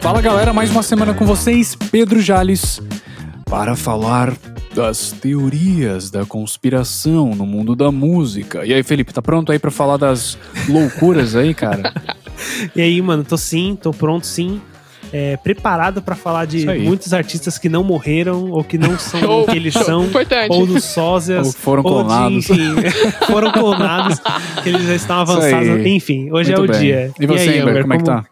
Fala galera, mais uma semana com vocês, Pedro Jales, para falar das teorias da conspiração no mundo da música. E aí, Felipe, tá pronto aí pra falar das loucuras aí, cara? E aí, mano, tô sim, tô pronto sim. É, preparado pra falar de muitos artistas que não morreram, ou que não são Show, o que eles são, Importante. ou dos sósias, Ou foram ou de, clonados. enfim, foram clonados, que eles já estão avançados. Enfim, hoje Muito é o bem. dia. E você, aí, Amber, como é que tá?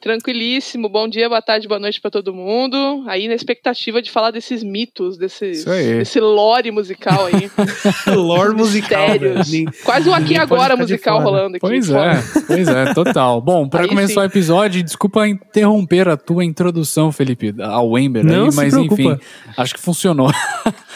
Tranquilíssimo. Bom dia, boa tarde, boa noite pra todo mundo. Aí na expectativa de falar desses mitos, aí. desse lore musical aí. Lore musical, Mistérios. velho. Quase o aqui e Ninguém agora musical rolando aqui. Pois fora. é, pois é, total. Bom, para começar sim. o episódio, desculpa interromper a tua introdução, Felipe, ao Ember Não aí, mas preocupa. enfim, acho que funcionou.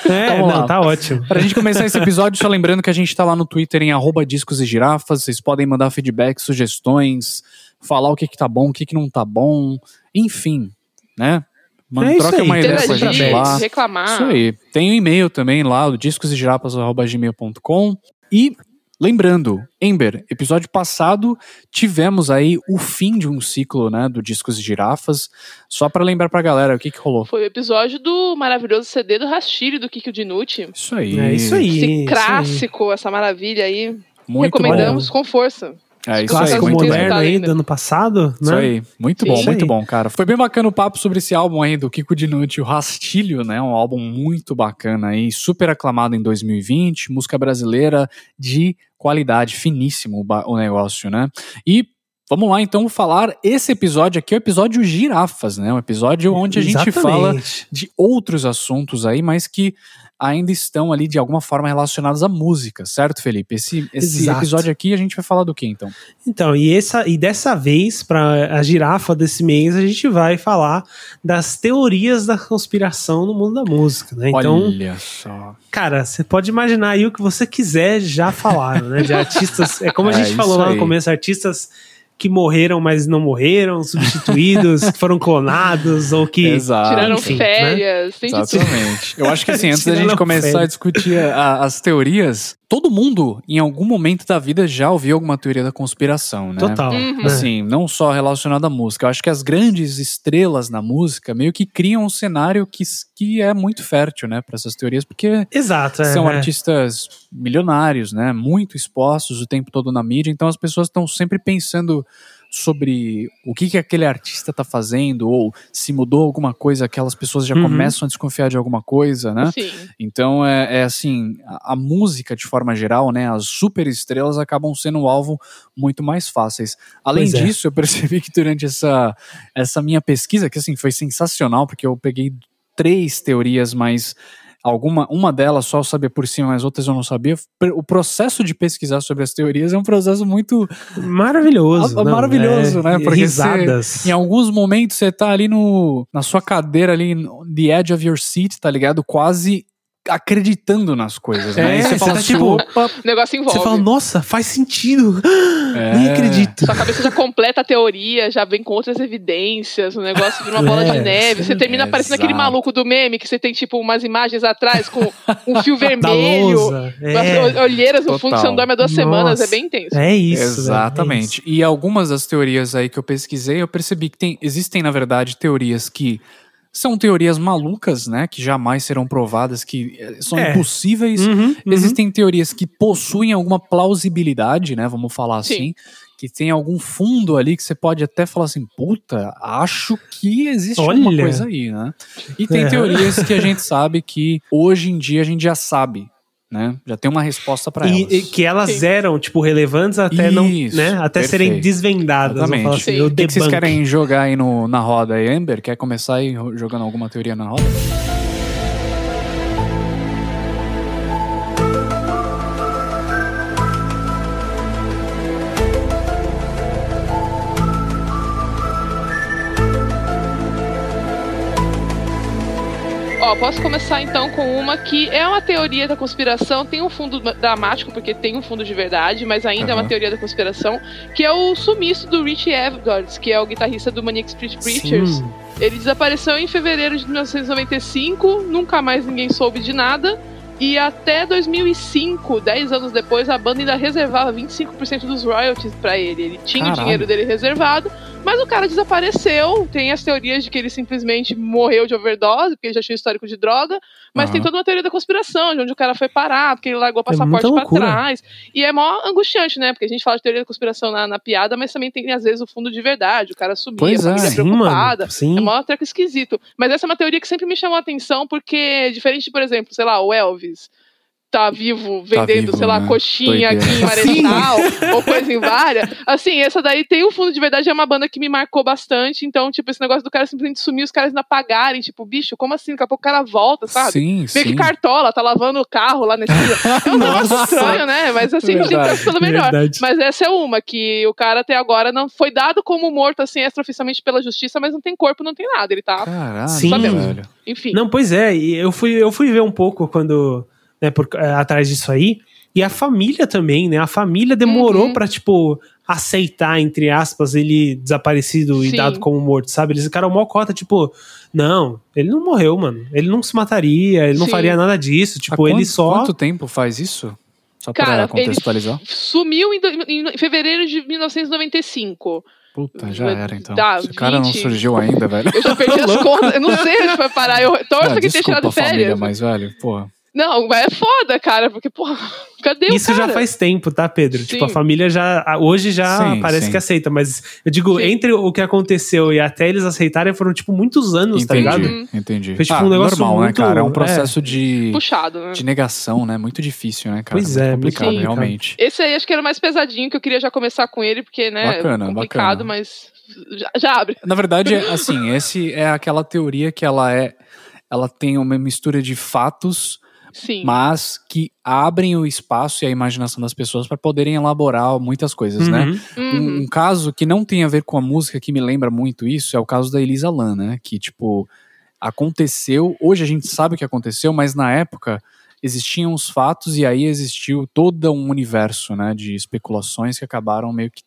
É, Então, vamos não, tá ótimo. Pra gente começar esse episódio, só lembrando que a gente tá lá no Twitter em arroba discos e girafas. Vocês podem mandar feedback, sugestões, falar o que que tá bom, o que que não tá bom, enfim, né? Mano, É troca aí, uma ideia com a gente lá. reclamar. Isso aí. Tem um e-mail também lá, o discosegirapas.gmail.com. E lembrando, Ember, episódio passado tivemos aí o fim de um ciclo, né, do Discos e Girafas. Só pra lembrar pra galera o que que rolou. Foi o episódio do maravilhoso CD do Rastilho do Kiko Dinucci. Isso aí. É isso aí. Esse isso aí. clássico, essa maravilha aí. Muito Recomendamos com força. É isso Clássico aí, moderno aí ainda. do ano passado, Isso né? aí, muito bom, Isso muito aí. bom, cara. Foi bem bacana o papo sobre esse álbum aí do Kiko Dinucci, o Rastilho, né? Um álbum muito bacana aí, super aclamado em 2020, música brasileira de qualidade, finíssimo o negócio, né? E vamos lá então falar, esse episódio aqui é o episódio Girafas, né? Um episódio onde a gente fala Exatamente. de outros assuntos aí, mas que ainda estão ali de alguma forma relacionados à música, certo, Felipe? Esse, esse episódio aqui a gente vai falar do que então? Então, e, essa, e dessa vez, para a girafa desse mês, a gente vai falar das teorias da conspiração no mundo da música, né? Então, Olha só. cara, você pode imaginar aí o que você quiser, já falaram, né? De artistas, é como a É, gente falou lá no começo, artistas que morreram, mas não morreram, substituídos, que foram clonados, ou que... Exato. Tiraram enfim, férias, tem de tudo. Exatamente. Eu acho que assim, antes da gente começar a férias. discutir a- as teorias, todo mundo, em algum momento da vida, já ouviu alguma teoria da conspiração, né? Total. Uhum. né? Assim, não só relacionada à música. Eu acho que as grandes estrelas na música meio que criam um cenário que, que é muito fértil, né, para essas teorias, porque Exato. é, são é. artistas milionários, né? Muito expostos o tempo todo na mídia, então as pessoas estão sempre pensando sobre o que, que aquele artista tá fazendo, ou se mudou alguma coisa, aquelas pessoas já Uhum. começam a desconfiar de alguma coisa, né? Sim. Então é, é assim, a, a música de forma geral, né? As super estrelas acabam sendo um alvo muito mais fáceis. Além Pois é. disso, eu percebi que durante essa, essa minha pesquisa, que assim foi sensacional, porque eu peguei três teorias, mas alguma uma delas só eu sabia por cima, mas outras eu não sabia. O processo de pesquisar sobre as teorias é um processo muito Maravilhoso. Ah, não, maravilhoso, é, né? Porque risadas. em alguns momentos você tá ali no, na sua cadeira ali, the edge of your seat, tá ligado? Quase acreditando nas coisas, né? É, E você você fala tá assim, tipo- opa, O negócio envolve. Você fala, nossa, faz sentido. É. Nem acredito. Sua cabeça já completa a teoria, já vem com outras evidências, o negócio vira uma bola É, de neve. Você termina parecendo aquele exato. maluco do meme que você tem, tipo, umas imagens atrás com um fio vermelho, É, olheiras no fundo, Total. você não dorme há duas Nossa. semanas, é bem intenso. é isso. é Exatamente. isso. E algumas das teorias aí que eu pesquisei, eu percebi que tem, existem, na verdade, teorias que são teorias malucas, né? Que jamais serão provadas, que eh, são É. impossíveis. Uhum, uhum. Existem teorias que possuem alguma plausibilidade, né? Vamos falar Sim. assim. Que tem algum fundo ali que você pode até falar assim, puta, acho que existe alguma Olha. coisa aí, né? E tem É. teorias que a gente sabe que hoje em dia a gente já sabe, né? Já tem uma resposta pra E, elas. e que elas eram, tipo, relevantes até não, Isso, né? Até serem perfeito. desvendadas. Vamos Exatamente. falar assim, Sim. o que, que vocês querem jogar aí no, na roda aí, Ember? Quer começar aí jogando alguma teoria na roda? Ó, posso começar então com uma que é uma teoria da conspiração, tem um fundo dramático, porque tem um fundo de verdade, mas ainda é uma teoria da conspiração, que é o sumiço do Rich Edwards, que é o guitarrista do Manic Street Preachers. Sim. Ele desapareceu em fevereiro de 1995, nunca mais ninguém soube de nada. E até 2005, 10 anos depois, a banda ainda reservava 25% dos royalties pra ele. Ele tinha o Caralho. dinheiro dele reservado, mas o cara desapareceu. Tem as teorias de que ele simplesmente morreu de overdose, porque ele já tinha histórico de droga. Mas Aham. tem toda uma teoria da conspiração, de onde o cara foi parar, porque ele largou o É passaporte pra loucura. trás. E é mó angustiante, né? Porque a gente fala de teoria da conspiração na, na piada, mas também tem, às vezes, o fundo de verdade. O cara sumia, Pois a é. família Sim, preocupada. mano. Sim. É mó treco esquisito. Mas essa é uma teoria que sempre me chamou a atenção, porque, diferente por exemplo, sei lá, o Elvis tá vivo vendendo, vivo, sei lá, né? coxinha aqui em. Marechal, ou coisa em várias. Assim, essa daí tem um fundo de verdade, é uma banda que me marcou bastante. Então, tipo, esse negócio do cara simplesmente sumir, os caras ainda pagarem. Tipo, bicho, como assim? Daqui a pouco o cara volta, sabe? Sim, Meio sim. que cartola, tá lavando o carro lá nesse. É um negócio estranho, né? Mas assim, a gente Verdade, tá pelo melhor. verdade. Mas essa é uma, que o cara até agora não foi dado como morto, assim, extraoficialmente pela justiça, mas não tem corpo, não tem nada. Ele tá, Caralho, Sim. velho. enfim. Não, pois é, e eu fui, eu fui ver um pouco quando, né, por, é, atrás disso aí, e a família também, né? A família demorou Uhum. pra, tipo, aceitar, entre aspas, ele desaparecido e Sim. dado como morto, sabe? Eles ficaram mó cota, tipo, não, ele não morreu, mano. Ele não se mataria, ele não Sim. faria nada disso. Há Tipo, ele quanto- só. Quanto tempo faz isso? Só pra Cara, contextualizar. Sumiu em, do- em fevereiro de 1995. Puta, já era então. Dá, Esse cara não 20. surgiu ainda, velho. Eu já perdi as contas. Eu não sei onde vai parar. Eu torço Ah, que tenha tirado a família, férias. mas, velho, porra. Não, mas é foda, cara. Porque, porra, cadê Isso o cara? já faz tempo, tá, Pedro? Sim. Tipo, a família já. Hoje já Sim, parece sim. que aceita, mas eu digo, Sim. entre o que aconteceu e até eles aceitarem foram, tipo, muitos anos, tá Entendi, ligado? Uhum. entendi. Foi, tipo, Ah, um negócio normal, muito- né, cara? É um é. processo de, Puxado, né? de negação, né? Muito difícil, né, cara? Pois é, muito complicado, realmente. Esse aí acho que era o mais pesadinho, que eu queria já começar com ele, porque, né, Bacana, é complicado, bacana. mas já, já abre. Na verdade, é, assim, esse é aquela teoria que ela é. Ela tem uma mistura de fatos, Sim. mas que abrem o espaço e a imaginação das pessoas para poderem elaborar muitas coisas, né? Uhum. Uhum. Um, um caso que não tem a ver com a música, que me lembra muito isso, é o caso da Elisa Lam, né? Que, tipo, aconteceu. Hoje a gente sabe o que aconteceu, mas na época existiam os fatos e aí existiu todo um universo, né? De especulações que acabaram meio que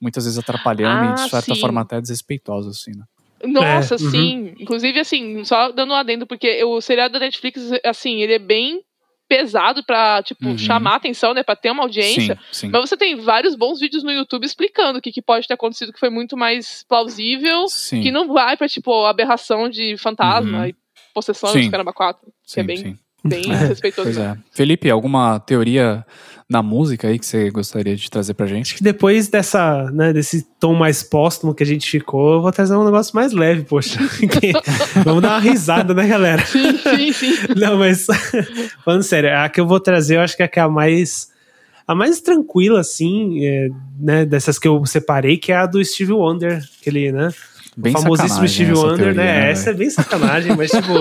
muitas vezes atrapalhando Ah, e de certa sim. forma até desrespeitosos, assim, né? Nossa, É, uhum. sim. Inclusive, assim, só dando um adendo, porque o seriado da Netflix, assim, ele é bem pesado pra, tipo, Uhum. chamar a atenção, né? Pra ter uma audiência. Sim, sim. Mas você tem vários bons vídeos no YouTube explicando o que, que pode ter acontecido que foi muito mais plausível, Sim, que não vai pra, tipo, aberração de fantasma Uhum. e possessão Sim. de caramba 4. Que é bem, sim. Bem respeitoso. Pois né? é. Felipe, alguma teoria na música aí que você gostaria de trazer pra gente? Acho que depois dessa, né, desse tom mais póstumo que a gente ficou, eu vou trazer um negócio mais leve, poxa. Vamos dar uma risada, né, galera? Sim, sim, sim. Não, mas falando sério, a que eu vou trazer, eu acho que é a que é a mais a mais tranquila, assim, é, né, dessas que eu separei, que é a do Steve Wonder, aquele, né, Bem o famosíssimo Steve Wonder, teoria, né, velho? essa é bem sacanagem, mas tipo,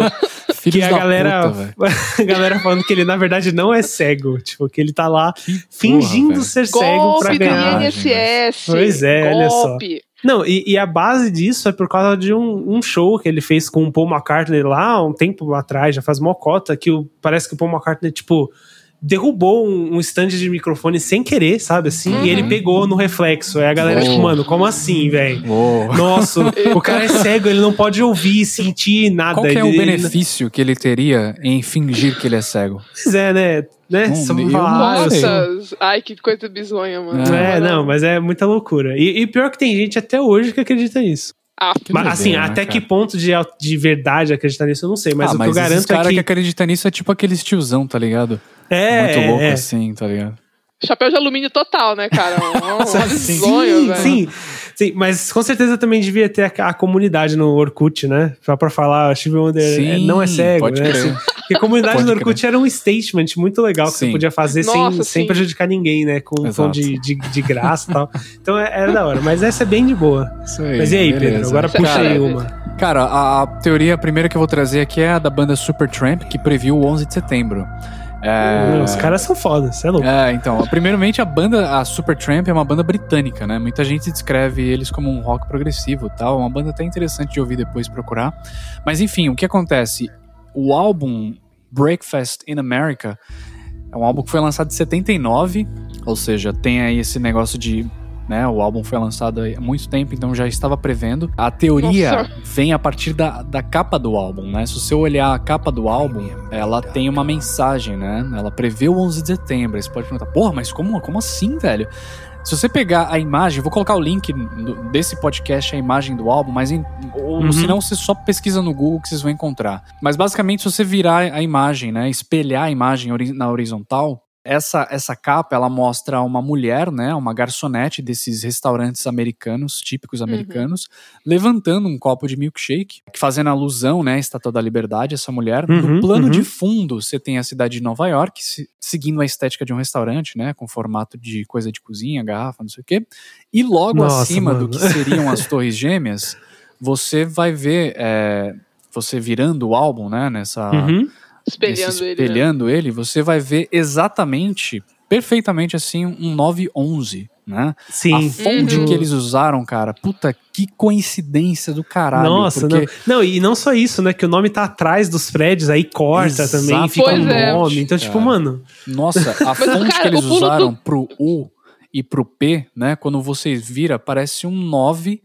Filhos que a galera, puta, a galera falando que ele na verdade não é cego, tipo, que ele tá lá Que fingindo porra, ser cego pra Golpe do ganhar. INSS. Pois é, olha só. golpe. Não, e, e a base disso é por causa de um, um show que ele fez com o Paul McCartney lá um tempo atrás, já faz mocota, que o, parece que o Paul McCartney, tipo, derrubou um, um stand de microfone sem querer, sabe assim? Uhum. E ele pegou no reflexo. Aí a galera, Oh. tipo, mano, como assim, velho? Uou. Nossa, o cara é cego, ele não pode ouvir, sentir nada. Qual que é ele, o ele- benefício que ele teria em fingir que ele é cego? Pois é, né? né? Hum, Só eu falar, sou- Nossa, ai, que coisa bizonha, mano. É, não, mas é muita loucura. E, e pior que tem gente até hoje que acredita nisso. Ah, Mas assim, doideira, né, até cara? que ponto de, de verdade acreditar nisso, eu não sei. Mas ah, o mas que eu esses garanto cara é que. que acredita nisso é tipo aqueles tiozão, tá ligado? É, Muito louco é. assim, tá ligado? chapéu de alumínio total, né, cara? Um, um Sim, sonho, velho. sim, sim, mas com certeza também devia ter a, a comunidade no Orkut, né? Só pra falar, Steve Wonder é- Sim, não é cego, pode né? crer. Assim, porque a comunidade Pode no Orkut era um statement muito legal que Sim. você podia fazer sem, Nossa, sem sim. prejudicar ninguém, né? Com um tom de, de, de graça e tal. Então é- era da hora, mas essa é bem de boa. Isso aí, Mas e aí, beleza. Pedro? Agora Cara, puxa aí é- uma. Cara, a, a teoria primeira que eu vou trazer aqui é a da banda Supertramp, que previu o 11 de setembro. É, Os caras são foda, você é louco. É, então, primeiramente a banda, a Supertramp é uma banda britânica, né? Muita gente descreve eles como um rock progressivo tal, uma banda até interessante de ouvir depois procurar. Mas enfim, o que acontece? o álbum Breakfast in America é um álbum que foi lançado em 79, ou seja, tem aí esse negócio de né? O álbum foi lançado há muito tempo, então já estava prevendo. A teoria Nossa. vem a partir da, da capa do álbum, né? Se você olhar a capa do álbum, ela tem uma mensagem, né? Ela prevê o 11 de setembro. Aí Você pode perguntar, porra, mas como, como assim, velho? Se você pegar a imagem, vou colocar o link do- desse podcast, a imagem do álbum, mas em, ou Uhum. se não, você só pesquisa no Google que vocês vão encontrar. Mas basicamente, se você virar a imagem, né, espelhar a imagem na horizontal, essa, essa capa ela mostra uma mulher, né, uma garçonete desses restaurantes americanos, típicos americanos, levantando um copo de milkshake, fazendo alusão, né, à Estátua da Liberdade, essa mulher. Uhum, no plano uhum. de fundo, você tem a cidade de Nova York, se- seguindo a estética de um restaurante, né, com formato de coisa de cozinha, garrafa, não sei o quê. E logo Nossa, acima mano. do que seriam as Torres Gêmeas, você vai ver, é, você virando o álbum, né, nessa Uhum. Espelhando nesse ele. né? espelhando ele, você vai ver exatamente, perfeitamente assim, um 911, né? A Sim. fonte Uhum. que eles usaram, cara, puta, que coincidência do caralho. Nossa, porque não. Não, e não só isso, né? Que o nome tá atrás dos prédios, aí corta também, Exatamente, fica um Pois é. nome. Então, tipo, cara. mano. Nossa, a Mas, fonte cara, que eles usaram do- pro U e pro P, né? Quando você vira, parece um 9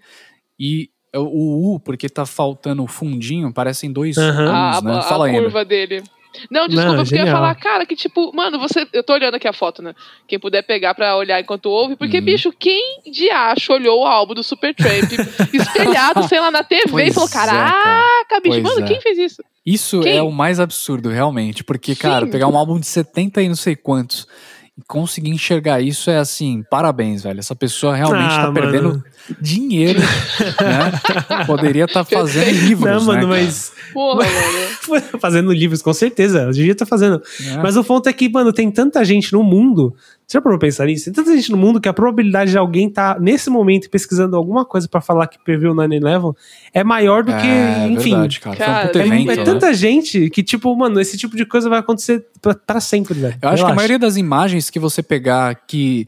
e o U, porque tá faltando o fundinho, parecem dois. A, U's, né? a- Fala a Ana. curva dele. Não, desculpa, Não, porque eu ia falar, cara, que tipo, mano, você. Eu tô olhando aqui a foto, né? Quem puder pegar pra olhar enquanto ouve, porque, Uhum. bicho, quem de acho olhou o álbum do Supertramp espelhado, sei lá, na TV e Pois falou: é, cara. caraca, bicho, Pois mano, é. quem fez isso? Isso Quem? é o mais absurdo, realmente. Porque, Sim. cara, pegar um álbum de 70 e não sei quantos e conseguir enxergar isso é assim, parabéns, velho. Essa pessoa realmente Ah, tá perdendo mano. dinheiro, né? Poderia estar fazendo Perfeito. livros, Não, mano, né, mas. Porra, mano. fazendo livros, com certeza. Eu devia estar fazendo. É. Mas o ponto é que, mano, tem tanta gente no mundo. Você já parou pra pensar nisso? Tem tanta gente no mundo que a probabilidade de alguém tá nesse momento pesquisando alguma coisa pra falar que previu o 9-11 é maior do que, É, enfim. verdade, cara. Foi um Cara, puto É, evento, é né? tanta gente que, tipo, mano, esse tipo de coisa vai acontecer pra, pra sempre, velho. Eu acho que a Relaxa. maioria das imagens que você pegar que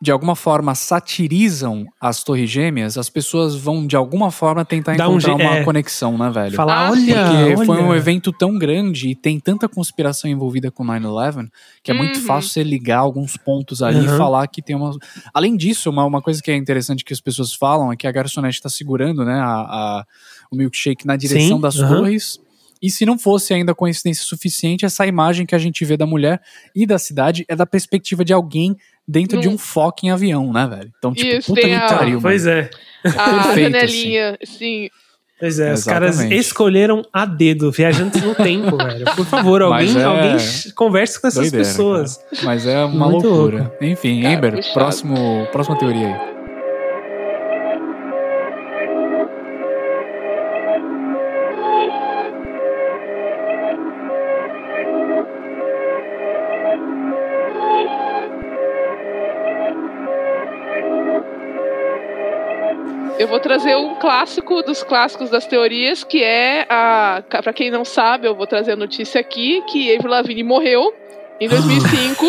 de alguma forma satirizam as torres gêmeas, as pessoas vão de alguma forma tentar Dá um encontrar je- uma é. conexão, né, velho? Falar, Ah, olha, Porque foi olha. um evento tão grande e tem tanta conspiração envolvida com 9-11 que é muito Uhum. fácil você ligar alguns pontos ali e Uhum. falar que tem uma. Além disso, uma, uma coisa que é interessante que as pessoas falam é que a garçonete está segurando né, a, a- o milkshake na direção Sim, das uhum. torres. E se não fosse ainda coincidência suficiente, essa imagem que a gente vê da mulher e da cidade é da perspectiva de alguém dentro de um fucking avião, né, velho? Então, tipo, Isso, puta que a- pariu, Pois é. A Perfeito, janelinha, assim. Pois é, os caras Exatamente. escolheram a dedo, viajantes no tempo, velho. Por favor, alguém, é- alguém converse com essas Doideira, pessoas. cara. Mas é uma Muito loucura. louco. Enfim, Cara, puxado. próximo, próxima teoria aí. Eu vou trazer um clássico dos clássicos das teorias, que é a. Pra quem não sabe, eu vou trazer a notícia aqui que Avril Lavigne morreu em 2005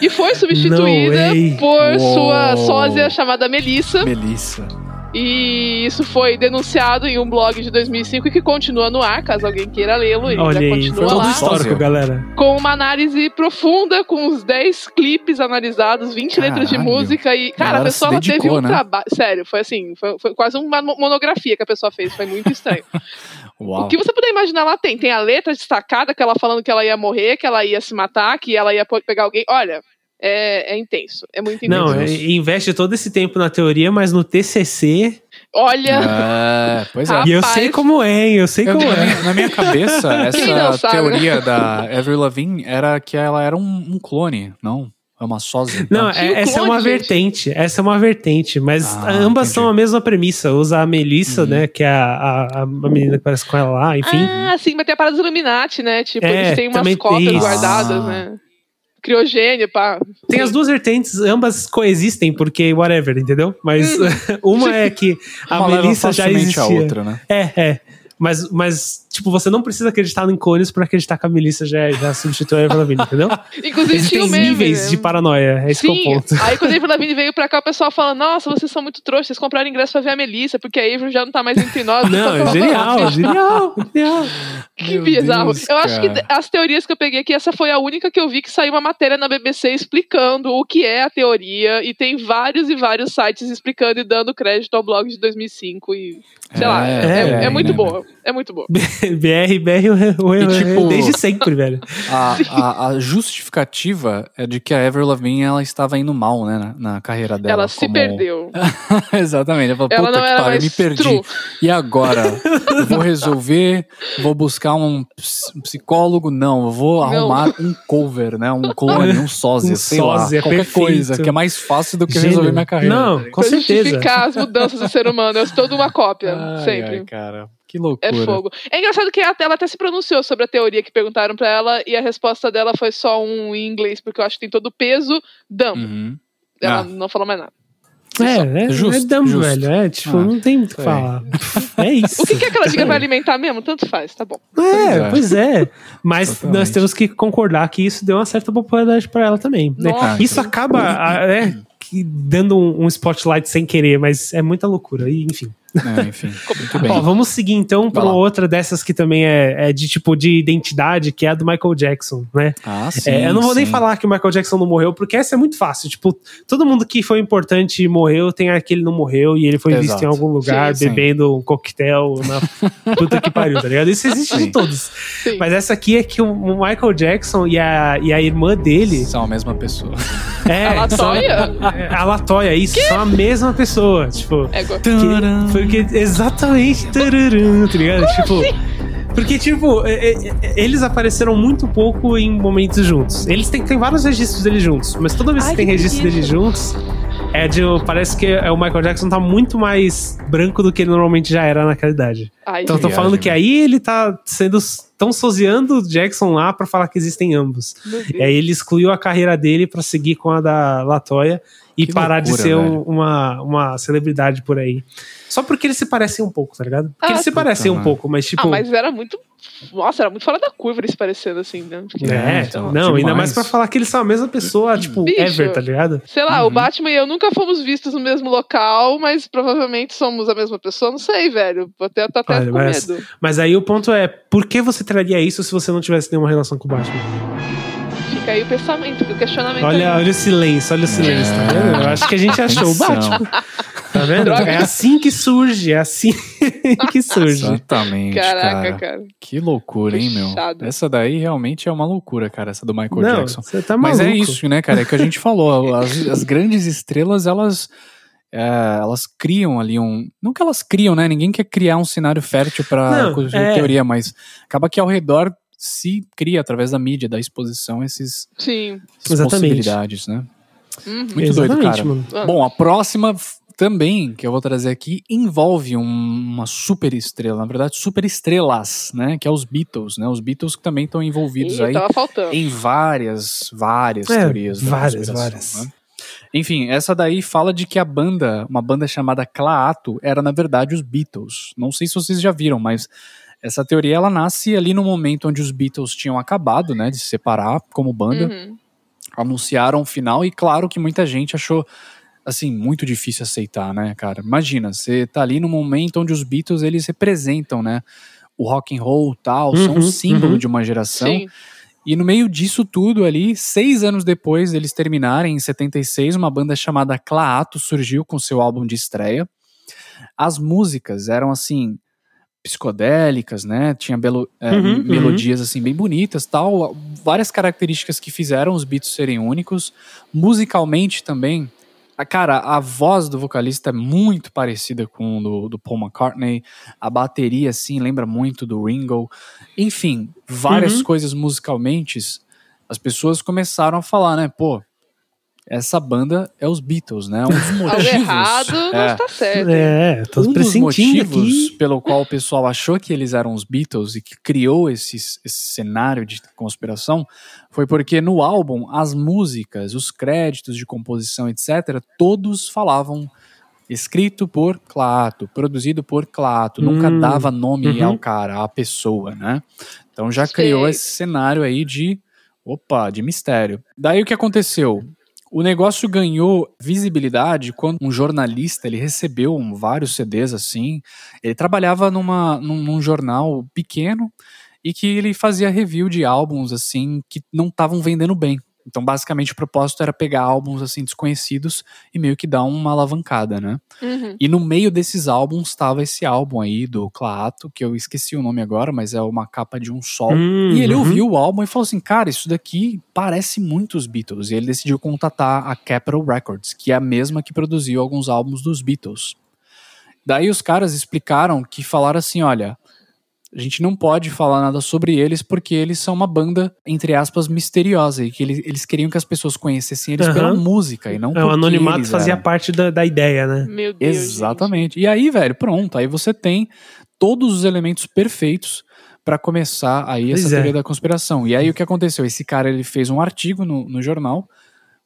e foi substituída por Uou. sua sósia chamada Melissa. Melissa. E isso foi denunciado em um blog de 2005 e que continua no ar, caso alguém queira lê-lo. Ele Olha já aí, continua foi todo lá. histórico, galera. Com uma análise profunda, com os 10 clipes analisados, 20 letras de Caralho. música e, cara, a pessoa ela teve dedicou, um né? trabalho. Sério, foi assim, foi, foi quase uma mo- monografia que a pessoa fez, foi muito estranho. Uau. O que você puder imaginar lá tem. Tem a letra destacada, que ela falando que ela ia morrer, que ela ia se matar, que ela ia pegar alguém. Olha, é, é intenso. É muito intenso. Não, é, investe todo esse tempo na teoria, mas no TCC. Olha, É, pois é. Rapaz. E eu sei como é, hein? Eu sei Eu- como é. minha, na minha cabeça, não essa sabe, teoria da Avril Lavigne era que ela era um, um clone, não? É uma sósia. Não, Tinha é- essa é clone, uma gente. vertente. Essa é uma vertente, mas Ah, ambas entendi. são a mesma premissa. Usa a Melissa, Uhum. né? Que é a, a, a menina que parece com ela lá, enfim. Ah, sim, mas tem a parada dos Illuminati, né? Tipo, É, eles têm umas cotas tem guardadas, Ah. né? Criogênio, pá. Tem Sim. as duas vertentes, ambas coexistem, porque whatever, entendeu? Mas uma é que a Uma Melissa já existia. a outra, né? É, é. Mas, mas tipo, você não precisa acreditar em clones pra acreditar que a Melissa já, já substituiu a Avril Lavigne, entendeu? Inclusive Existem tinha o meme, níveis né? de paranoia, é esse que é o Sim, ponto. aí quando a Avril Lavigne veio pra cá, o pessoal fala, nossa, vocês são muito trouxas, vocês compraram ingresso pra ver a Melissa, porque a Avril já não tá mais entre nós. Não, é genial, genial, genial. Que Meu bizarro. Deus, eu acho que as teorias que eu peguei aqui, essa foi a única que eu vi que saiu uma matéria na BBC explicando o que é a teoria, e tem vários e vários sites explicando e dando crédito ao blog de 2005, e sei lá, é, É, é- é é, muito né? boa, é muito boa. BR, BR, o- tipo- desde sempre, velho. A, a- a justificativa é de que a Avril Lavigne ela estava indo mal, né, na, na carreira dela. Ela se como- perdeu. Exatamente. Ela falou, Ela puta não que era pariu, mais me perdi. true. E agora? Vou resolver, vou buscar um ps- psicólogo? Não, eu vou Não. arrumar um cover, né? Um clone, um sósia, Um sei sósia, lá. Qualquer perfeito. coisa, que é mais fácil do que Gênio. resolver minha carreira. Não, tá com certeza. justificar as mudanças do ser humano. Eu sou toda uma cópia, Ai, sempre. ai, cara, que É loucura. fogo. É engraçado que ela até se pronunciou sobre a teoria que perguntaram pra ela e a resposta dela foi só um em inglês, porque eu acho que tem todo o peso dumb. Uhum. Ela Ah. não falou mais nada. É, é, Justo, é dumb, justo. velho. É, tipo, Ah, não tem muito o que é. falar. É isso. O que, que aquela dica vai alimentar mesmo? Tanto faz, tá bom. É, é. pois é. Mas Totalmente. nós temos que concordar que isso deu uma certa popularidade pra ela também. né? Nossa. Isso acaba a- é, dando um, um spotlight sem querer, mas é muita loucura. E, enfim. É, enfim, muito bem. Ó, vamos seguir então uma outra dessas que também é, é de tipo de identidade, que é a do Michael Jackson, né? Ah, sim, É, eu não vou nem sim. falar que o Michael Jackson não morreu, porque essa é muito fácil. Tipo, todo mundo que foi importante e morreu, tem aquele não morreu e ele foi Exato. visto em algum lugar Sim, sim. bebendo um coquetel na puta que pariu, tá ligado? Isso existe Sim. em todos. Sim. Mas essa aqui é que o Michael Jackson e a, e a irmã dele. São a mesma pessoa. É, A Latoya? são- é, a Latoya, isso, são a mesma pessoa. Tipo, que, foi o que. Exatamente. Tararam, tá ligado? tipo. Porque, tipo, é, é, é, eles apareceram muito pouco em momentos juntos. Eles têm, tem vários registros deles juntos, mas toda vez Ai, que tem que registro deles juntos, é de. Parece que é, o Michael Jackson tá muito mais branco do que ele normalmente já era naquela idade. Ai, Então eu tô Viagem, falando que aí ele tá sendo. tão soseando o Jackson lá pra falar que existem ambos. E aí ele excluiu a carreira dele pra seguir com a da Latoya e Que parar de loucura, ser um- velho. uma, uma celebridade por aí. Só porque eles se parecem um pouco, tá ligado? Porque Ah, eles se parecem um mano. pouco, mas tipo. Ah, mas era muito. Nossa, era muito fora da curva eles parecendo assim, né? Porque, É, É, então, não, ainda mais pra falar que eles são a mesma pessoa, tipo, Bicho. ever, tá ligado? Sei lá, o Uhum. Batman e eu nunca fomos vistos no mesmo local, mas provavelmente somos a mesma pessoa. Não sei, velho. Vou até, tô até Olha, com mas- medo. Mas aí o ponto é, por que você traria isso se você não tivesse nenhuma relação com o Batman? Fica aí o pensamento, o questionamento. Olha, aí. olha o silêncio, olha o silêncio, tá vendo? Eu acho que a gente achou o. Batman. Tá vendo? Droga. É assim que surge, é assim que surge. Exatamente, Caraca, cara. cara. Que loucura, hein, meu? Essa daí realmente é uma loucura, cara, essa do Michael Não, Jackson. você tá maluco. Mas é isso, né, cara? É que a gente falou. As, as grandes estrelas, elas. é, elas criam ali um. Não que elas criam, né? Ninguém quer criar um cenário fértil pra Não, construir é. teoria, mas acaba que ao redor se cria, através da mídia, da exposição, esses, Sim. essas Exatamente. possibilidades, né? Uhum. Muito doido, Exatamente, cara. mano. Bom, a próxima também que eu vou trazer aqui envolve um- uma super estrela, na verdade, super estrelas, né? Que é os Beatles, né? Os Beatles que também estão envolvidos Ih, aí em várias, várias É, teorias. da várias, várias. né? Enfim, essa daí fala de que a banda, uma banda chamada Claato, era na verdade os Beatles. Não sei se vocês já viram, mas essa teoria ela nasce ali no momento onde os Beatles tinham acabado, né, de se separar como banda Uhum. anunciaram o final e claro que muita gente achou assim muito difícil aceitar, né, cara? Imagina, você tá ali no momento onde os Beatles eles representam, né, o rock and roll, tal, são um Uhum, símbolo uhum. de uma geração. Sim. E no meio disso tudo ali, seis anos depois deles terminarem, em 76, uma banda chamada Claato surgiu com seu álbum de estreia. As músicas eram assim psicodélicas, né? Tinha belo- é, Uhum, uhum. melodias assim bem bonitas, tal, várias características que fizeram os Beatles serem únicos. Musicalmente também, a cara, a voz do vocalista é muito parecida com o do, do Paul McCartney. A bateria assim lembra muito do Ringo. Enfim, várias Uhum. coisas musicalmente. As pessoas começaram a falar, né? Pô, essa banda é os Beatles, né? Um dos Algo motivos. errado é, está certo. É, tô um dos motivos aqui. pelo qual o pessoal achou que eles eram os Beatles e que criou esse, esse cenário de conspiração foi porque no álbum as músicas, os créditos de composição, etc., todos falavam escrito por Clato, produzido por Clato, nunca Hum, dava nome uhum. ao cara, à pessoa, né? Então já Sei. criou esse cenário aí de, opa, de mistério. Daí o que aconteceu? O negócio ganhou visibilidade quando um jornalista, ele recebeu vários CDs assim, ele trabalhava numa, num, num jornal pequeno e que ele fazia review de álbuns assim que não estavam vendendo bem. Então, basicamente, o propósito era pegar álbuns assim desconhecidos e meio que dar uma alavancada, né? Uhum. E no meio desses álbuns estava esse álbum aí do Claato, que eu esqueci o nome agora, mas é uma capa de um sol. Hum, E ele uhum. ouviu o álbum e falou assim: Cara, isso daqui parece muito os Beatles. E ele decidiu contatar a Capitol Records, que é a mesma que produziu alguns álbuns dos Beatles. Daí os caras explicaram que falaram assim: Olha, a gente não pode falar nada sobre eles porque eles são uma banda, entre aspas, misteriosa. E que eles, eles queriam que as pessoas conhecessem eles pela Aham. música e não É, o anonimato eles fazia eram. parte da, da ideia, né? Meu Deus. Exatamente. E aí, velho, pronto. Aí você tem todos os elementos perfeitos pra começar aí essa Pois é. teoria da conspiração. E aí o que aconteceu? Esse cara ele fez um artigo no, no jornal,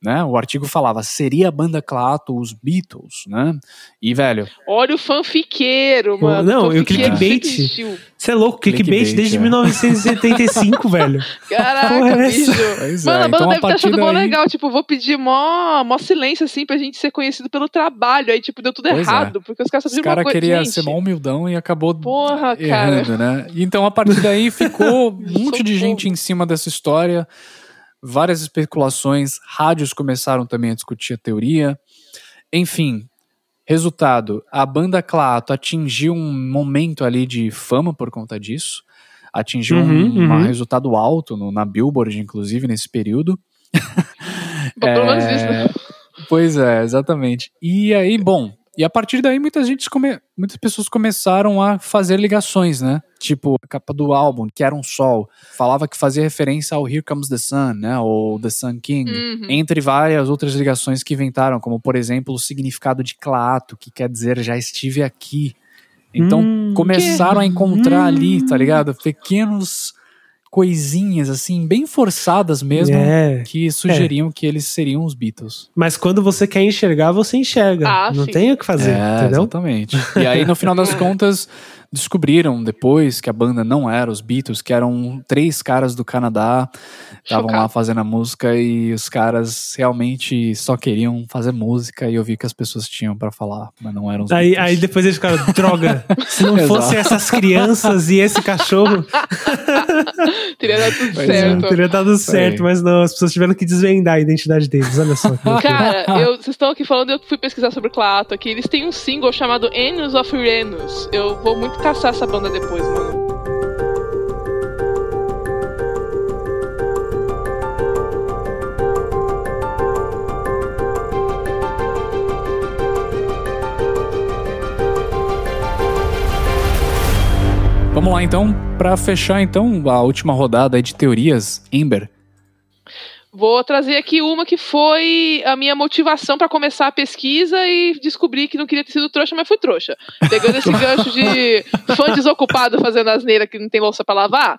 né? O artigo falava seria a banda Clato os Beatles, né? E velho, Olha o fanfiqueiro, mano. Não, e o fanfiqueiro clickbait? Você é louco, clickbait, Clickbait, desde é. 1975, velho. Caraca, é bicho. Pois Mano, é, a banda então, a deve ter partir achado mó legal. Tipo, vou pedir mó, mó silêncio, assim, pra gente ser conhecido pelo trabalho. Aí, tipo, deu tudo Pois é. errado. Porque os caras só Os caras coisa. queriam gente, ser mó humildão e acabou Porra, cara. errando, né? E Então, a partir daí, ficou um monte de gente em cima dessa história, várias especulações, rádios começaram também a discutir a teoria. Enfim, resultado: a banda Clato atingiu um momento ali de fama por conta disso. Atingiu Uhum, um, um uhum. resultado alto no- na Billboard, inclusive, nesse período. Né? Pois é, exatamente. E aí, bom, e a partir daí muita gente come- muitas pessoas começaram a fazer ligações, né? Tipo, a capa do álbum, que era um sol, falava que fazia referência ao Here Comes the Sun, né? Ou The Sun King. Uhum. Entre várias outras ligações que inventaram, como por exemplo o significado de Clato, que quer dizer já estive aqui. Então Hum, começaram a encontrar Hum. ali, tá ligado? Pequenos coisinhas assim, bem forçadas mesmo, É. que sugeriam que eles seriam os Beatles. Mas quando você quer enxergar, você enxerga. Ah, não sim. tem o que fazer, É, entendeu? exatamente. E aí, no final das contas, descobriram depois que a banda não era os Beatles, que eram três caras do Canadá, estavam lá fazendo a música e os caras realmente só queriam fazer música e ouvir o que as pessoas tinham pra falar, mas não eram os Aí, Beatles. aí depois eles ficaram, droga, se não Exato. fosse essas crianças e esse cachorro, Teria dado tudo Pois é. certo. teria dado certo, mas não, as pessoas tiveram que desvendar a identidade deles, olha só. Cara, eu- vocês estão aqui falando, eu fui pesquisar sobre o Clato aqui. Eles têm um single chamado Annus of Uranus. Eu vou muito caçar essa banda depois, mano. Vamos lá então, pra fechar então a última rodada de teorias, Ember. Vou trazer aqui uma que foi a minha motivação pra começar a pesquisa e descobri que não queria ter sido trouxa, mas fui trouxa. Pegando esse gancho de fã desocupado fazendo asneira que não tem louça pra lavar,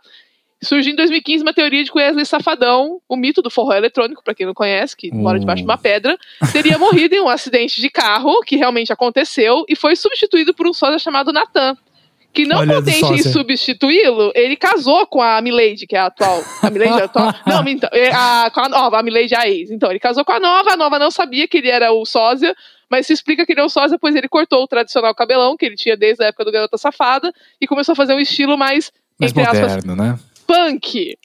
surgiu em 2015 uma teoria de que o Wesley Safadão, o mito do forró eletrônico, pra quem não conhece, que mora debaixo de uma pedra, teria morrido em um acidente de carro, que realmente aconteceu, e foi substituído por um sósia chamado Natan. Que não Olha, contente em sósia. substituí-lo, ele casou com a Milady, que é a atual. A Milady é a atual? Não, então, é a, com a nova, a Milady é a ex. Então, ele casou com a nova, a nova não sabia que ele era o sósia, mas se explica que ele é o sósia, pois ele cortou o tradicional cabelão, que ele tinha desde a época do Garota Safada, e começou a fazer um estilo mais, Mais entre aspas, moderno, né? punk,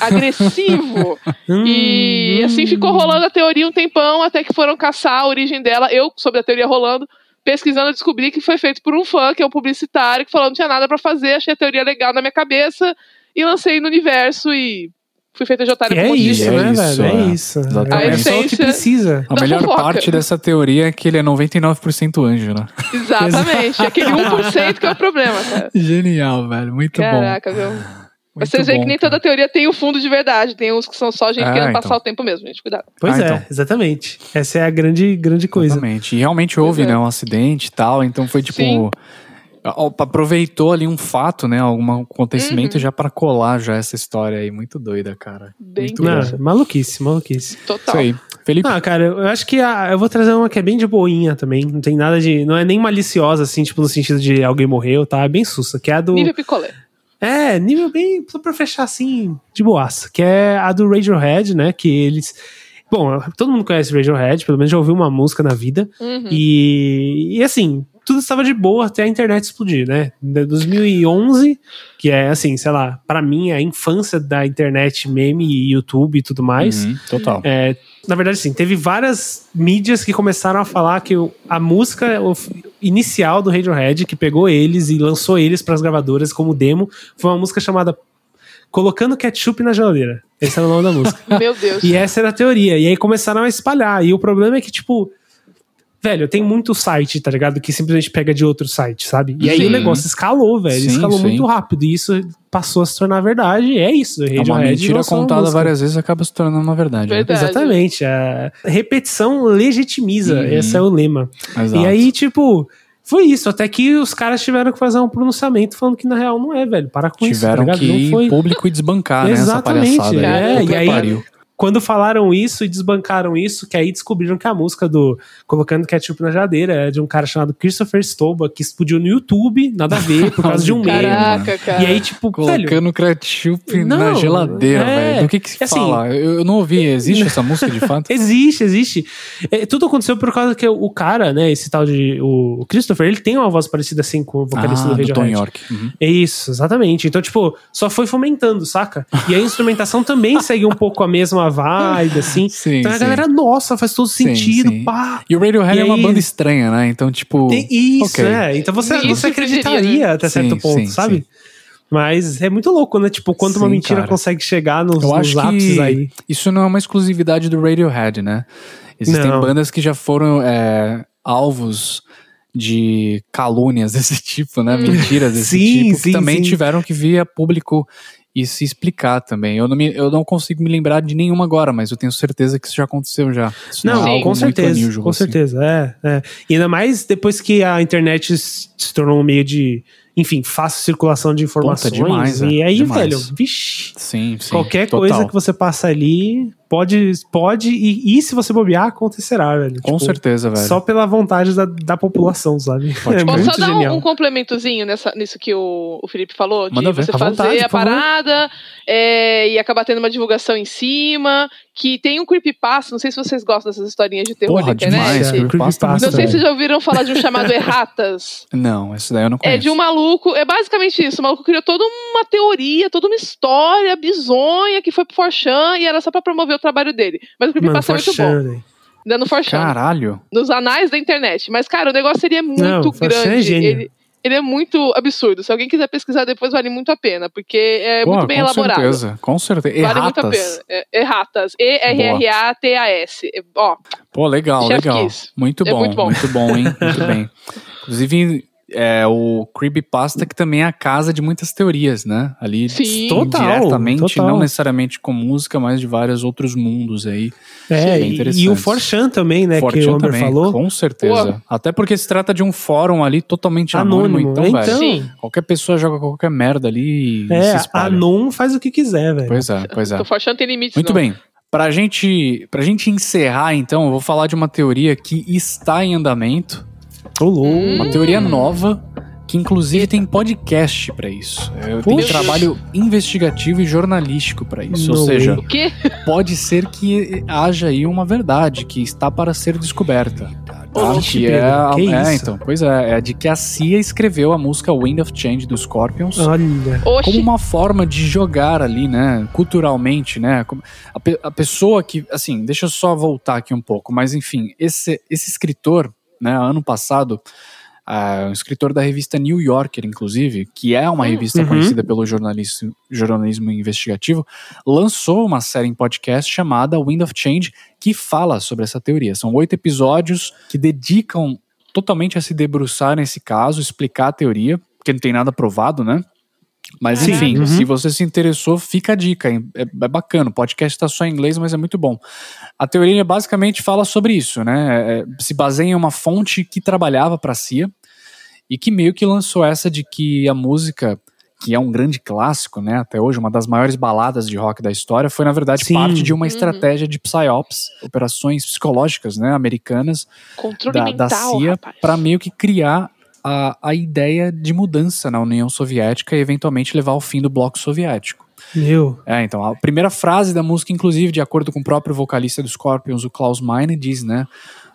agressivo. Hum, E assim ficou rolando a teoria um tempão, até que foram caçar a origem dela. Eu, sobre a teoria rolando, pesquisando, eu descobri que foi feito por um fã, que é um publicitário, que falou: não tinha nada pra fazer, achei a teoria legal na minha cabeça e lancei no universo e fui feita de otário E é isso, É né, isso, velho? É, é. isso. Exatamente. É só o que essência- precisa. A melhor fofoca. parte dessa teoria é que ele é 99% anjo, né? Exatamente, aquele 1% que é o problema, cara. Genial, velho. Muito Caraca, viu? bom. Mas Muito vocês veem que nem cara. toda teoria tem o fundo de verdade. Tem uns que são só gente É, querendo então. passar o tempo mesmo, gente. Cuidado. Pois Ah, é, então. exatamente. Essa é a grande, grande coisa. Exatamente. E realmente houve, é. né, um acidente e tal, então foi tipo. Sim. Aproveitou ali um fato, né? Algum acontecimento Uhum. já pra colar já essa história aí. Muito doida, cara. Bem Muito Não, doido. maluquice, maluquice. Total. Isso aí. Felipe, Ah, cara, eu acho que a- eu vou trazer uma que é bem de boinha também. Não tem nada de. Não é nem maliciosa, assim, tipo, no sentido de alguém morreu, tá? É bem sussa. Que é a do. Nível picolé. É, nível bem. Só pra fechar assim, de boaça. Que é a do Radiohead, né? Que eles. Bom, todo mundo conhece Radiohead, pelo menos já ouviu uma música na vida. Uhum. E, e assim, tudo estava de boa até a internet explodir, né? De 2011, que é assim, sei lá, pra mim é a infância da internet, meme e YouTube e tudo mais. Uhum, total. É, na verdade, sim, teve várias mídias que começaram a falar que a música inicial do Radiohead, que pegou eles e lançou eles para as gravadoras como demo, foi uma música chamada Colocando Ketchup na Geladeira. Esse era o nome da música. Meu Deus. E essa era a teoria. E aí começaram a espalhar. E o problema é que, tipo. Velho, tem muito site, tá ligado? Que simplesmente pega de outro site, sabe? E aí Sim. o negócio escalou, velho. Sim, escalou sim. muito rápido. E isso passou a se tornar verdade. E é isso. É uma Radiohead mentira contada várias vezes acaba se tornando uma verdade. Né? Verdade. Exatamente. A repetição legitimiza. Uhum. Esse é o lema. Exato. E aí, tipo. Foi isso, até que os caras tiveram que fazer um pronunciamento falando que na real não é, velho. Para com Tiveram isso, tá ligado? que ir foi. público e desbancar, né? Essa Exatamente, palhaçada aí. é, e aí- pariu. Quando falaram isso e desbancaram isso, que aí descobriram que a música do Colocando Ketchup na Geladeira é de um cara chamado Christopher Stoba, que explodiu no YouTube, nada a ver, por causa de um meme. Caraca, cara. E aí, tipo, velho, Colocando ketchup na Não, geladeira, é, velho. Do que que se assim- fala? Eu, eu não ouvi. Existe essa música de fato? Existe, existe. É, tudo aconteceu por causa que o cara, né, esse tal de. O Christopher, ele tem uma voz parecida assim com o vocalista ah, do do Tom Radiohead. York. Uhum. É isso, exatamente. Então, tipo, só foi fomentando, saca? E a instrumentação também segue um pouco a mesma vibe, assim. Sim, então a sim. galera, nossa, faz todo sentido, sim. pá. E o Radiohead E é uma aí- banda estranha, né? Então, tipo. Tem isso, ok. é. Então você, Isso você acreditaria diria, né? até Sim, certo ponto, sim, sabe? sim. Mas é muito louco, né? Tipo, quanto uma Sim, mentira cara. consegue chegar nos, Eu nos ápices que aí. isso não é uma exclusividade do Radiohead, né? Existem Não. bandas que já foram é, alvos de calúnias desse tipo, né? Mentiras desse Sim, tipo, sim, que também sim. tiveram que vir a público e se explicar também. Eu não, me- eu não consigo me lembrar de nenhuma agora, mas eu tenho certeza que isso já aconteceu já. Isso Não, é Sim. algo com certeza, unusual, com assim. certeza, é, é. E ainda mais depois que a internet se tornou um meio de, enfim, fácil circulação de informações. demais, é, e aí, demais. velho, vixi, Sim, sim. qualquer total. coisa que você passa ali, pode, pode e, e se você bobear, acontecerá, velho. Com Tipo, certeza, velho. Só pela vontade da, da população, sabe? Pode é. Posso muito só dar um, genial. um complementozinho nessa, nisso que o, o Felipe falou? De Manda você fazer vontade, a parada é, e acabar tendo uma divulgação em cima. Que tem um creepypasta, não sei se vocês gostam dessas historinhas de terror Porra, na internet. demais. É, Creepypasta é Não sei se vocês já ouviram falar de um chamado Erratas. Não, esse daí eu não É conheço. de um maluco, é basicamente isso. O maluco criou toda uma teoria, toda uma história bizonha que foi pro Forchan e era só pra promover o trabalho dele. Mas o Mano, creepypasta é muito bom. Forchan, velho. Ainda no Forchan. Caralho. nos anais da internet. Mas, cara, o negócio seria muito Não, é grande. gênio. ele, ele é muito absurdo. Se alguém quiser pesquisar depois, vale muito a pena, porque é Pô, muito bem com elaborado. certeza, com certeza. Vale muito a Erratas. pena. É, erratas. E-R-R-A-T-A-S. É, Ó, Pô, legal, Chef legal. Kiss. Muito É bom, muito bom. muito bom, hein? Muito bem. Inclusive, é, o Creepypasta que também é a casa de muitas teorias, né? Ali Sim. Total, diretamente, total. não necessariamente com música, mas de vários outros mundos aí. É, Bem e, interessante. e o Forchan também, né? que o Amber também, falou. com certeza. Até porque se trata de um fórum ali totalmente anônimo, Anônimo. então, Então, velho. Sim. Qualquer pessoa joga qualquer merda ali e se é, espalha. Anon faz o que quiser, velho. Pois é, pois é. o Forchan tem limites. Muito não. bem. Pra gente, pra gente encerrar, então, eu vou falar de uma teoria que está em andamento. Hum. Uma teoria nova, que inclusive tem podcast pra isso. Eu tenho trabalho investigativo e jornalístico pra isso. Ou No seja, way. O quê? pode ser que haja aí uma verdade que está para ser descoberta. Tá? Que é, que é, isso? então, pois é, é de que a CIA escreveu a música Wind of Change dos Scorpions Olha. como uma forma de jogar ali, né, culturalmente, né, como- a, pe- a pessoa que, assim, deixa eu só voltar aqui um pouco, mas enfim, esse, esse escritor, né, ano passado, ah, um escritor da revista New Yorker, inclusive, que é uma revista Uhum. conhecida pelo jornalismo, jornalismo investigativo, lançou uma série em podcast chamada Wind of Change, que fala sobre essa teoria. São oito episódios que dedicam totalmente a se debruçar nesse caso, explicar a teoria, porque não tem nada provado, né? Mas Sim. enfim, Uhum. se você se interessou, fica a dica. É, é bacana. O podcast está só em inglês, mas é muito bom. A teoria basicamente fala sobre isso, né? É, se baseia em uma fonte que trabalhava para a CIA e que meio que lançou essa de que a música que é um grande clássico, né, até hoje, uma das maiores baladas de rock da história, foi na verdade Sim. parte de uma Uhum. estratégia de psyops, operações psicológicas, né, americanas Controle da, da mental, CIA rapaz. para meio que criar a, a ideia de mudança na União Soviética e eventualmente levar ao fim do bloco soviético. Meu. É, então, a primeira frase da música, inclusive, de acordo com o próprio vocalista do Scorpions, o Klaus Meine, diz, né?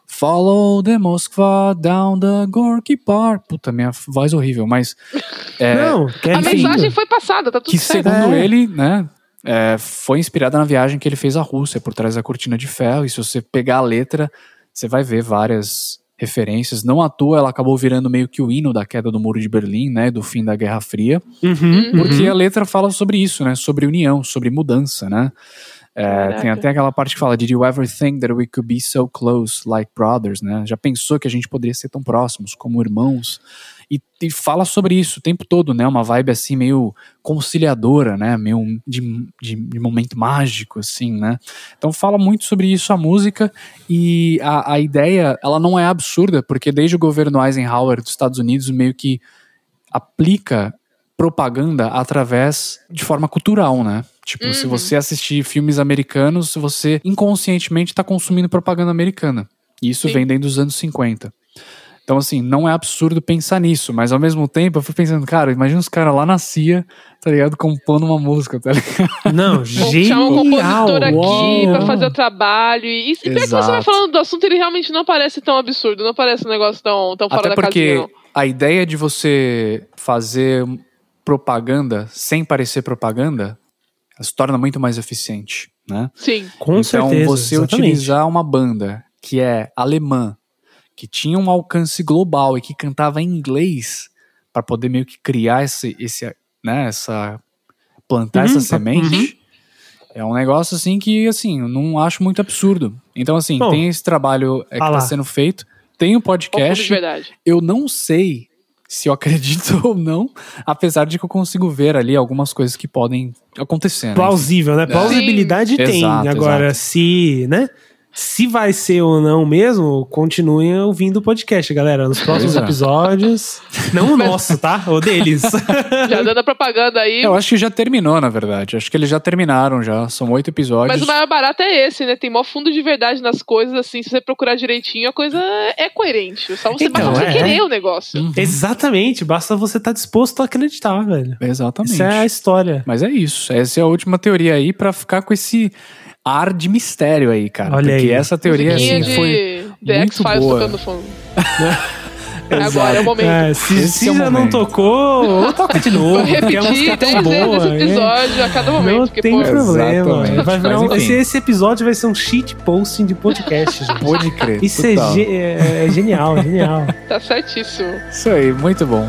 Follow the Moskva down the Gorky Park. Puta, minha voz horrível, mas. É, não, que é A lindo. mensagem foi passada, tá tudo que certo. segundo É. ele, né, é, foi inspirada na viagem que ele fez à Rússia, por trás da cortina de ferro. E se você pegar a letra, você vai ver várias referências. Não à toa ela acabou virando meio que o hino da queda do muro de Berlim, né, do fim da Guerra Fria. Uhum, Porque uhum. a letra fala sobre isso, né? Sobre união, sobre mudança, né? É, tem até aquela parte que fala Did you ever think that we could be so close like brothers, né? Já pensou que a gente poderia ser tão próximos como irmãos? E, e fala sobre isso o tempo todo, né? Uma vibe assim meio conciliadora, né? Meio de, de, de momento mágico, assim, né? Então fala muito sobre isso a música e a, a ideia, ela não é absurda, porque desde o governo Eisenhower dos Estados Unidos meio que aplica propaganda através de forma cultural, né? Tipo, se Uhum. você assistir filmes americanos, você inconscientemente está consumindo propaganda americana. E isso Sim. vem desde os anos 50. Então, assim, não é absurdo pensar nisso, mas ao mesmo tempo eu fui pensando, cara, imagina os caras lá na CIA, tá ligado? Compondo uma música, tá ligado? Não, Vou chamar um compositor aqui uau. pra fazer o trabalho. E, e pior que você vai falando do assunto, ele realmente não parece tão absurdo, não parece um negócio tão, tão fora Até da porque casinha, não. a ideia de você fazer propaganda sem parecer propaganda se torna muito mais eficiente, né? Sim. Com então, certeza. você exatamente. utilizar uma banda que é alemã, que tinha um alcance global e que cantava em inglês para poder meio que criar esse, esse né, essa plantar Uhum, essa tá- semente. É um negócio assim que assim, eu não acho muito absurdo. Então assim, Bom, tem esse trabalho é, que está sendo feito, tem o de podcast. verdade. Eu não sei se eu acredito ou não, apesar de que eu consigo ver ali algumas coisas que podem acontecer. né? Plausível, né? Plausibilidade tem. Exato, Agora, exato. se, né? Se vai ser ou não mesmo, continuem ouvindo o podcast, galera. Nos próximos é. episódios. Não o nosso, tá? O deles. Já dando a propaganda aí. Eu acho que já terminou, na verdade. Acho que eles já terminaram já. São oito episódios. Mas o maior barato é esse, né? Tem maior fundo de verdade nas coisas, assim. Se você procurar direitinho, a coisa é coerente. Só você Então, basta você é. querer o negócio. Uhum. Exatamente. Basta você estar disposto a acreditar, velho. Exatamente. Isso é a história. Mas é isso. Essa é a última teoria aí pra ficar com esse ar de mistério aí, cara. Olha Porque aí. essa teoria, assim, de foi. The muito X-Files boa. tocando fundo. É agora, é o momento. É, se Esse se é já não momento. tocou, ou toca de Vou novo. porque a música repetir é tão 10 vezes boa. esse é. episódio a cada momento. Não porque, tem pô, problema. Um- esse, esse episódio vai ser um shit posting de podcast, gente. Pode crer. Isso é, ge- é- é genial, genial. tá certíssimo. Isso aí, muito bom.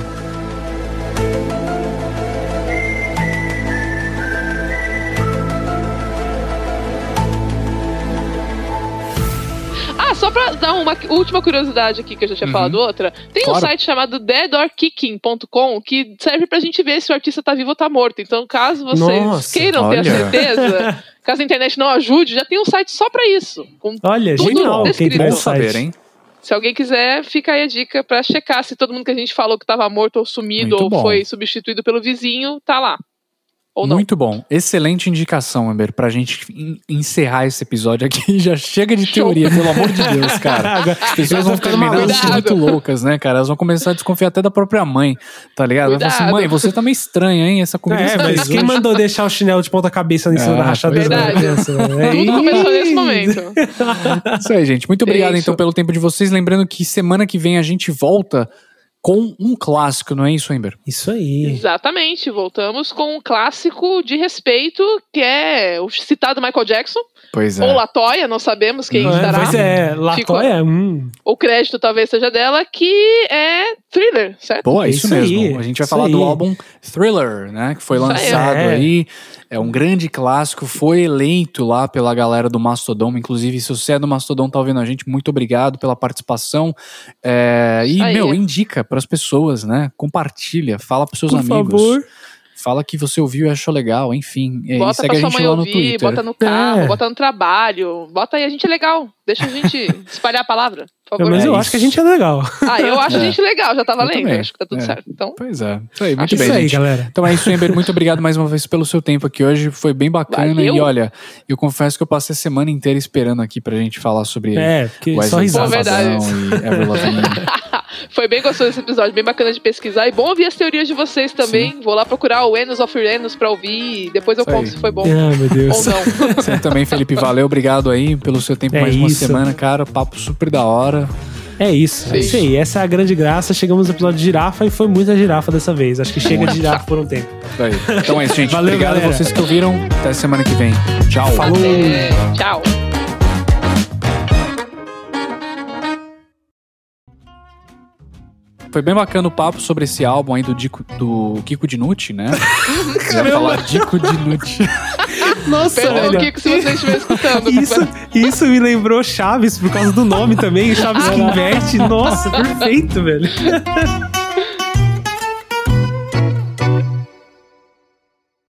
Só pra dar uma última curiosidade aqui, que eu já tinha Uhum. falado outra. Tem um Claro. site chamado deadorkicking.com que serve pra gente ver se o artista tá vivo ou tá morto. Então, caso vocês Nossa, queiram ter a olha. certeza, caso a internet não ajude, já tem um site só pra isso. Com- Olha, Tudo genial quem descrito. tem saber, hein? Se alguém quiser, fica aí a dica pra checar se todo mundo que a gente falou que tava morto ou sumido Muito ou bom. foi substituído pelo vizinho, tá lá. Ou não. Muito bom. Excelente indicação, Amber, pra gente en- encerrar esse episódio aqui. Já chega de Show. teoria, pelo amor de Deus, cara. As pessoas vão maluco. assim, muito loucas, né, cara? Elas vão começar a desconfiar até da própria mãe, tá ligado? Vai falar assim, Cuidado. mãe, você tá meio estranha, hein? Essa comida É, mas quem hoje." mandou deixar o chinelo de ponta cabeça em cima Ah, da rachadura da verdade. criança? É Tudo isso. começou nesse momento. Isso aí, gente. Muito obrigado, Isso. então, pelo tempo de vocês. Lembrando que semana que vem a gente volta com um clássico, não é isso, Amber? Isso aí. Exatamente, voltamos com um clássico de respeito, que é o citado Michael Jackson, Pois ou Latoya, não sabemos quem Não é, estará. Mas é, Latoya, hum, O crédito talvez seja dela, que é thriller, certo? Boa, É isso, isso mesmo. aí, a gente vai falar do aí. álbum Thriller, né? Que foi lançado É. aí. É um grande clássico, foi eleito lá pela galera do Mastodon. Inclusive, se você é do Mastodon, tá ouvindo a gente, muito obrigado pela participação. É, e, aí. meu, indica pras pessoas, né? Compartilha, fala pros seus por amigos. favor. Fala que você ouviu e achou legal, enfim. E aí Bota segue pra a sua gente mãe lá no ouvir, Twitter. bota no carro, É. bota no trabalho. Bota aí, a gente é legal. Deixa a gente espalhar a palavra, por favor. Mas É eu isso. acho que a gente é legal. Ah, eu acho a É. gente legal, já tá valendo. também. Acho que tá tudo É. certo. Então, Pois é. Isso aí, muito bem, Isso aí, gente. galera. Então é isso, Ember. Muito obrigado mais uma vez pelo seu tempo aqui hoje. Foi bem bacana. Valeu. E olha, eu confesso que eu passei a semana inteira esperando aqui pra gente falar sobre É, porque só risada. Verdade. E. foi bem gostoso esse episódio, bem bacana de pesquisar. E bom ouvir as teorias de vocês também. Vou lá procurar o Enos of Uranus pra ouvir. Depois eu conto se foi bom Ai, meu Deus. ou não. Você também, Felipe. Valeu, obrigado aí pelo seu tempo É mais uma isso. semana, cara. Papo super da hora. É isso, é Sim. isso aí. Essa é a grande graça. Chegamos no episódio de girafa e foi muita girafa dessa vez. Acho que chega de girafa por um tempo. Então é isso, gente. Valeu, obrigado a galera. vocês que ouviram. Até semana que vem. Tchau. Falou. Tchau. Foi bem bacana o papo sobre esse álbum aí do, Dico, do Kiko Dinucci, né? Eu ia falar Dico Dinucci. Nossa, Perdão, olha. Kiko, se você estiver escutando. Isso, isso me lembrou Chaves por causa do nome também. Chaves que inverte. Nossa, perfeito, velho.